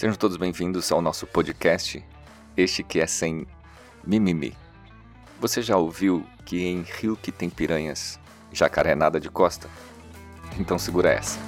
Sejam todos bem-vindos ao nosso podcast, este que é sem mimimi. Você já ouviu que em rio que tem piranhas, jacaré nada de costa? Então segura essa.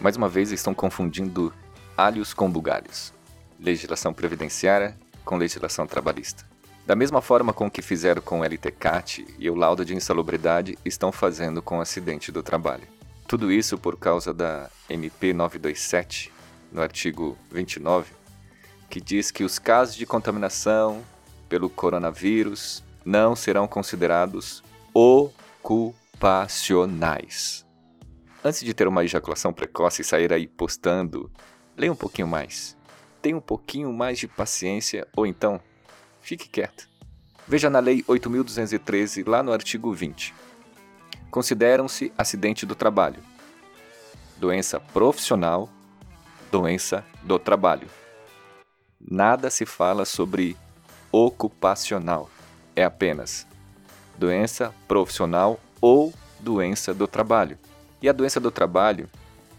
Mais uma vez estão confundindo alhos com bugalhos. Legislação previdenciária com legislação trabalhista. Da mesma forma com que fizeram com o LTCAT e o laudo de insalubridade estão fazendo com o acidente do trabalho. Tudo isso por causa da MP 927, no artigo 29, que diz que os casos de contaminação pelo coronavírus não serão considerados ocupacionais. Antes de ter uma ejaculação precoce e sair aí postando, leia um pouquinho mais. Tenha um pouquinho mais de paciência ou então fique quieto. Veja na Lei 8.213, lá no artigo 20. Consideram-se acidente do trabalho, doença profissional, doença do trabalho. Nada se fala sobre ocupacional, é apenas doença profissional ou doença do trabalho. E a doença do trabalho,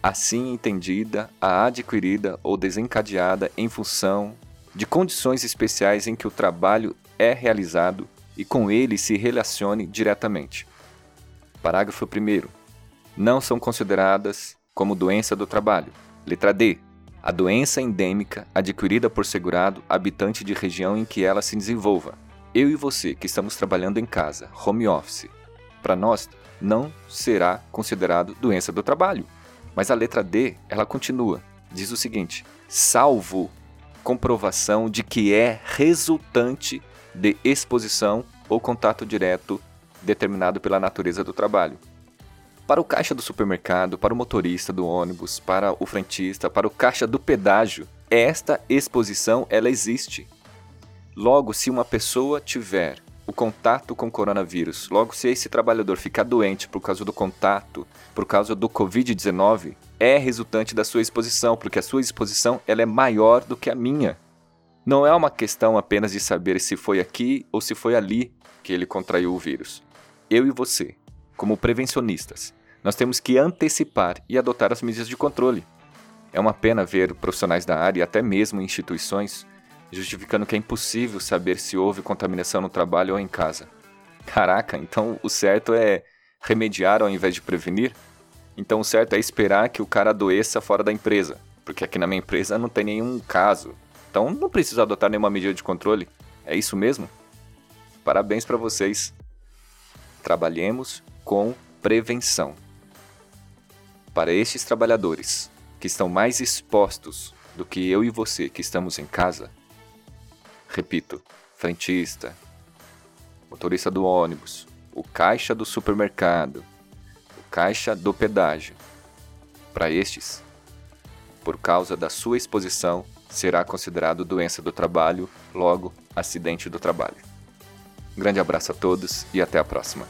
assim entendida, a adquirida ou desencadeada em função de condições especiais em que o trabalho é realizado e com ele se relacione diretamente. Parágrafo 1. Não são consideradas como doença do trabalho. Letra D. A doença endêmica adquirida por segurado habitante de região em que ela se desenvolva. Eu e você que estamos trabalhando em casa, home office, para nós não será considerado doença do trabalho. Mas a letra D, ela continua. Diz o seguinte: salvo comprovação de que é resultante de exposição ou contato direto determinado pela natureza do trabalho. Para o caixa do supermercado, para o motorista do ônibus, para o frentista, para o caixa do pedágio, esta exposição ela existe. Logo, se uma pessoa tiver o contato com o coronavírus, logo se esse trabalhador ficar doente por causa do contato, por causa do COVID-19, é resultante da sua exposição, porque a sua exposição ela é maior do que a minha. Não é uma questão apenas de saber se foi aqui ou se foi ali que ele contraiu o vírus. Eu e você, como prevencionistas, nós temos que antecipar e adotar as medidas de controle. É uma pena ver profissionais da área e até mesmo instituições justificando que é impossível saber se houve contaminação no trabalho ou em casa. Caraca, então o certo é remediar ao invés de prevenir? Então o certo é esperar que o cara adoeça fora da empresa, porque aqui na minha empresa não tem nenhum caso. Então não preciso adotar nenhuma medida de controle. É isso mesmo? Parabéns para vocês. Trabalhemos com prevenção. Para estes trabalhadores que estão mais expostos do que eu e você que estamos em casa, repito, frentista, motorista do ônibus, o caixa do supermercado, caixa do pedágio. Para estes, por causa da sua exposição, será considerado doença do trabalho, logo, acidente do trabalho. Grande abraço a todos e até a próxima.